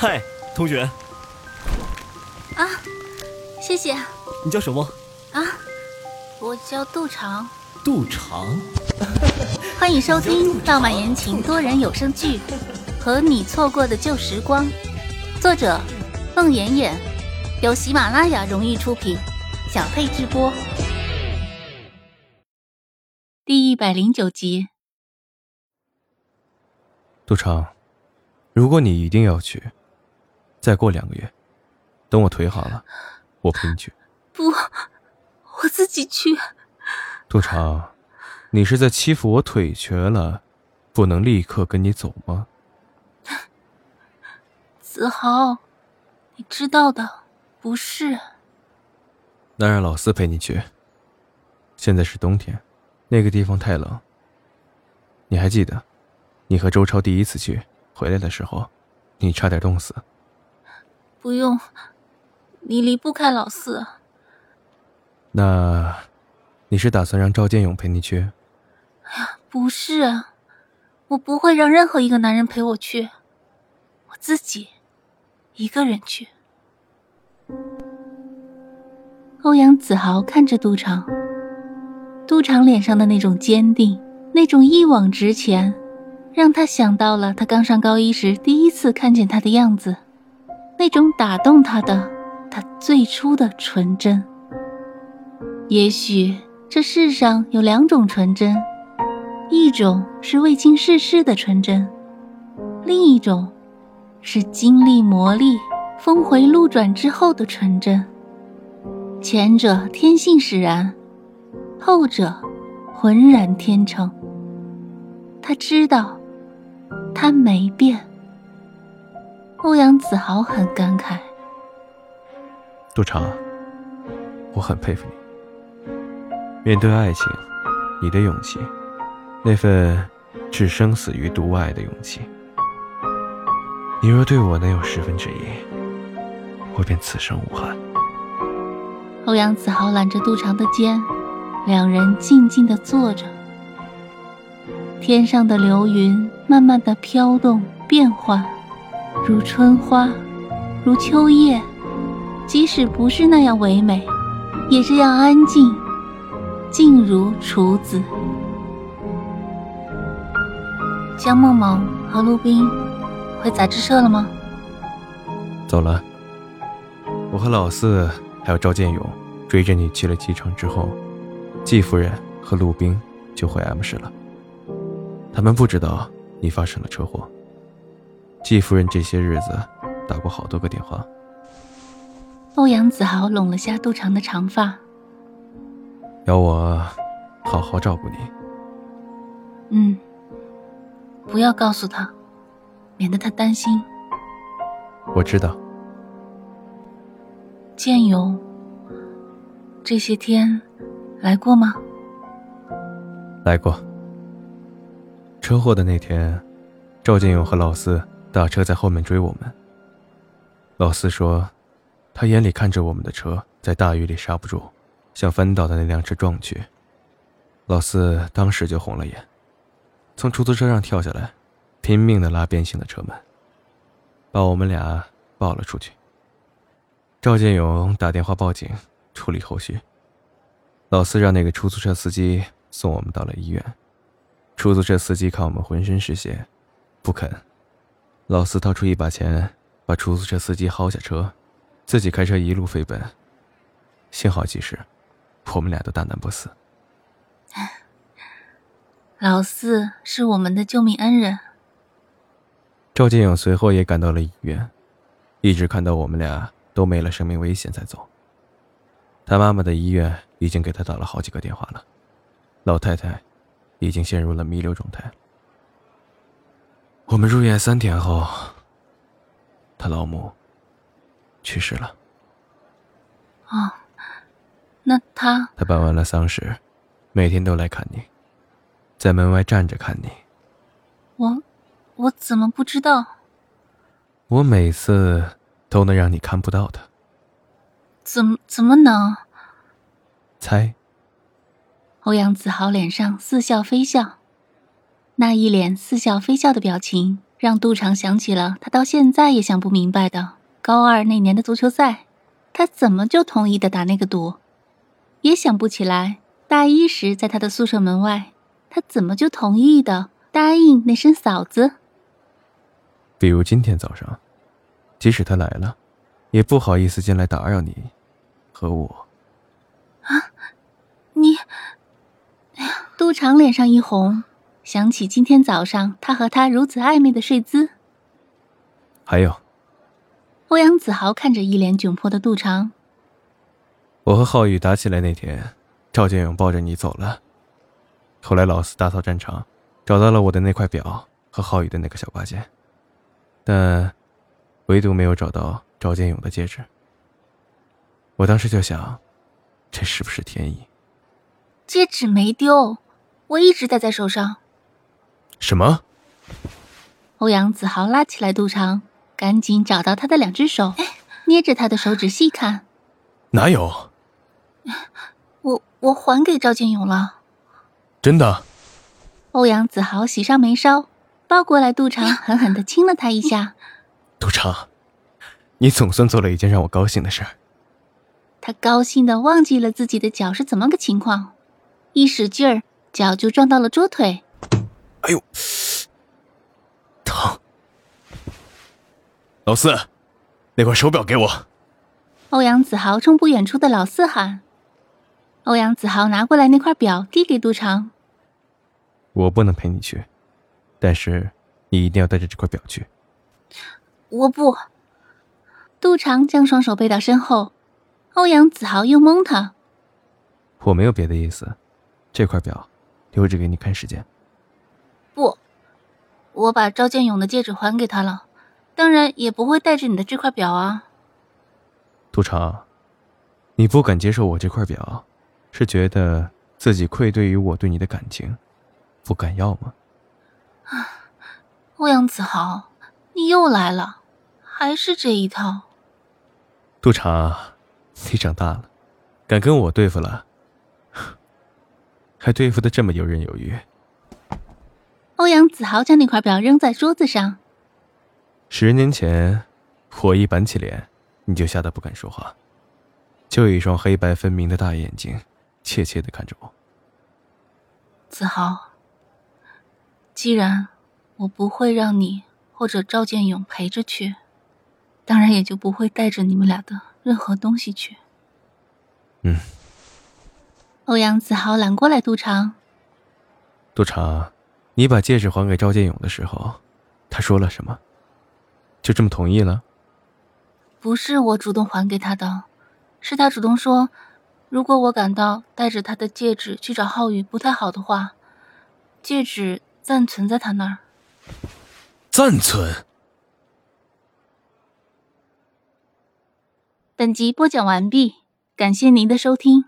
嗨，同学。啊，谢谢。你叫什么？啊，我叫杜长。杜长。欢迎收听浪漫言情多人有声剧《和你错过的旧时光》，作者：孟妍妍，由喜马拉雅荣誉出品，小佩直播。第一百零九集。杜长，如果你一定要去，再过两个月，等我腿好了，我陪你去。不，我自己去。杜长，你是在欺负我腿瘸了，不能立刻跟你走吗？子豪，你知道的，不是。那让老四陪你去。现在是冬天，那个地方太冷。你还记得？你和周超第一次去回来的时候，你差点冻死。不用，你离不开老四。那，你是打算让赵建勇陪你去？哎呀，不是，我不会让任何一个男人陪我去，我自己一个人去。欧阳子豪看着杜长，杜长脸上的那种坚定，那种一往直前。让他想到了他刚上高一时第一次看见他的样子，那种打动他的，他最初的纯真。也许这世上有两种纯真，一种是未经世事的纯真，另一种是经历磨砺、峰回路转之后的纯真。前者天性使然，后者浑然天成。他知道。他没变。欧阳子豪很感慨。杜长，我很佩服你。面对爱情，你的勇气，那份置生死于度外的勇气，你若对我能有十分之一，我便此生无憾。欧阳子豪揽着杜长的肩，两人静静的坐着。天上的流云慢慢的飘动变幻，如春花，如秋叶，即使不是那样唯美，也这样安静，静如处子。江梦梦和陆冰回杂志社了吗？走了。我和老四还有赵建勇追着你去了机场之后，季夫人和陆冰就回 M 市了。他们不知道你发生了车祸。季夫人这些日子打过好多个电话。欧阳子豪拢了下杜长的长发，要我好好照顾你。嗯，不要告诉他，免得他担心。我知道。建勇这些天来过吗？来过。车祸的那天，赵建勇和老四大车在后面追我们。老四说，他眼里看着我们的车在大雨里刹不住，向翻倒的那辆车撞去。老四当时就红了眼，从出租车上跳下来，拼命的拉变形的车门，把我们俩抱了出去。赵建勇打电话报警，处理后续。老四让那个出租车司机送我们到了医院。出租车司机看我们浑身是血，不肯。老四掏出一把钱，把出租车司机薅下车，自己开车一路飞奔。幸好及时，我们俩都大难不死。老四是我们的救命恩人。赵建勇随后也赶到了医院，一直看到我们俩都没了生命危险才走。他妈妈的医院已经给他打了好几个电话了，老太太。已经陷入了弥留状态。我们入院三天后，他老母去世了。哦，那他……他办完了丧事，每天都来看你，在门外站着看你。我，我怎么不知道？我每次都能让你看不到他。怎么怎么能？猜。欧阳子豪脸上似笑非笑，那一脸似笑非笑的表情让杜长想起了他到现在也想不明白的高二那年的足球赛，他怎么就同意的打那个赌？也想不起来大一时在他的宿舍门外，他怎么就同意的答应那声嫂子？比如今天早上，即使他来了，也不好意思进来打扰你和我。啊，你，哎呀，杜长脸上一红。想起今天早上他和她如此暧昧的睡姿，还有，欧阳子豪看着一脸窘迫的杜长。我和浩宇打起来那天，赵建勇抱着你走了。后来老四打扫战场，找到了我的那块表和浩宇的那个小挂件，但唯独没有找到赵建勇的戒指。我当时就想，这是不是天意？戒指没丢，我一直戴在手上。什么？欧阳子豪拉起来杜长，赶紧找到他的两只手，捏着他的手指细看。哪有？我我还给赵建勇了。真的？欧阳子豪喜上眉梢，抱过来杜长，狠狠的亲了他一下。杜长，你总算做了一件让我高兴的事儿。他高兴的忘记了自己的脚是怎么个情况，一使劲儿，脚就撞到了桌腿。哎呦，疼！老四，那块手表给我。欧阳子豪冲不远处的老四喊。欧阳子豪拿过来那块表，递给杜长。我不能陪你去，但是你一定要带着这块表去。我不。杜长将双手背到身后，欧阳子豪又蒙他。我没有别的意思，这块表留着给你看时间。不，我把赵建勇的戒指还给他了，当然也不会带着你的这块表啊。杜长，你不敢接受我这块表，是觉得自己愧对于我对你的感情，不敢要吗？啊，欧阳子豪，你又来了，还是这一套。杜长，你长大了，敢跟我对付了，还对付的这么游刃有余。欧阳子豪将那块表扔在桌子上。十年前，我一板起脸，你就吓得不敢说话，就一双黑白分明的大眼睛，怯怯的看着我。子豪，既然我不会让你或者赵建勇陪着去，当然也就不会带着你们俩的任何东西去。嗯。欧阳子豪揽过来杜长。杜长。你把戒指还给赵建勇的时候，他说了什么？就这么同意了？不是我主动还给他的，是他主动说，如果我感到带着他的戒指去找浩宇不太好的话，戒指暂存在他那儿。暂存。本集播讲完毕，感谢您的收听。